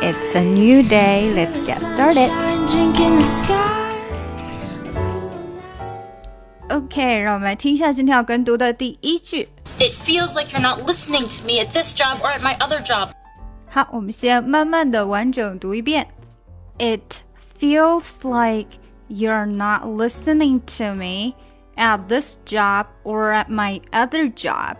It's a new day. Let's get started. OK，让我们来听一下今天要跟读的第一句。It feels like you're not listening to me at this job or at my other job. 好，我们先慢慢的完整读一遍。It feels like you're not listening to me at this job or at my other job.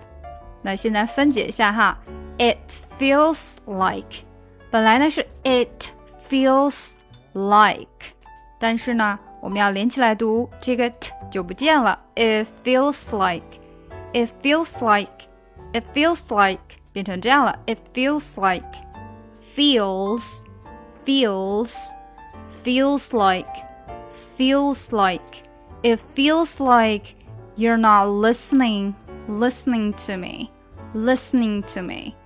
那现在分解一下哈，It feels like 本来呢是 It feels like，但是呢我们要连起来读，这个 t 就不见了。It feels like，It feels like，It feels like 变成这样了。It feels like，feels，feels，feels like，feels like。It feels like you're not listening, listening to me, listening to me.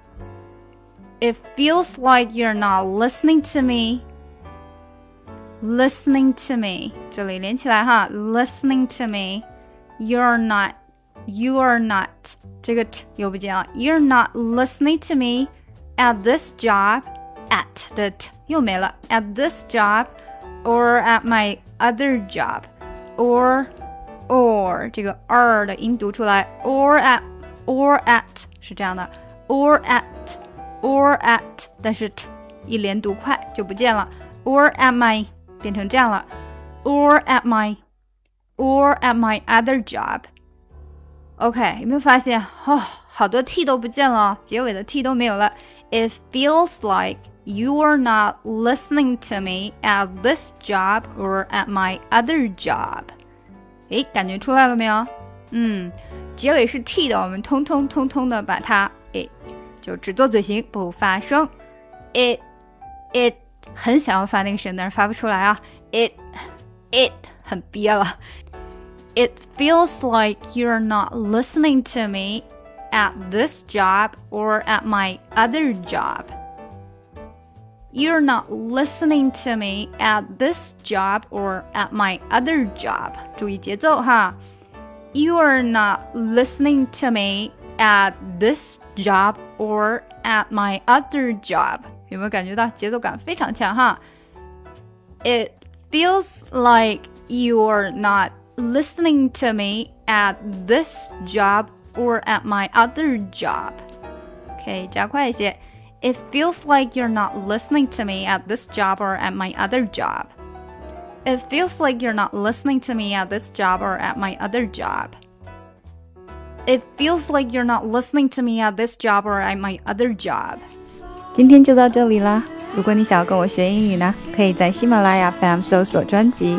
It feels like you're not listening to me, listening to me. 这里连起来哈，listening to me. You're not, you are not. 这个 t 又不见了。You're not listening to me at this job. At 的 t 又没了。At this job or at my other job or or 这个 r 的音读出来，or at or at 是这样的，or at or at，但是 t 一连读快就不见了，or at my 变成这样了，or at my or at my other job。OK，有没有发现哦，好多 t 都不见了，结尾的 t 都没有了。It feels like you are not listening to me at this job or at my other job。诶，感觉出来了没有？嗯，结尾是 t 的，我们通通通通的把它诶， 就只做嘴型不发声。it it 很想要发那个声，但是发不出来啊。it it 很憋了。It feels like you're not listening to me at this job or at my other job. You're not listening to me at this job or at my other job. 注意节奏哈。You are not listening to me at this job or at my other job. 有没有感觉到节奏感非常强哈？It feels like you're not listening to me at this job or at my other job. OK，加快一些。it feels like you're not listening to me at this job or at my other job. It feels like you're not listening to me at this job or at my other job. It feels like you're not listening to me at this job or at my other job. 今天就到这里啦！如果你想要跟我学英语呢，可以在喜马拉雅 FM 搜索专辑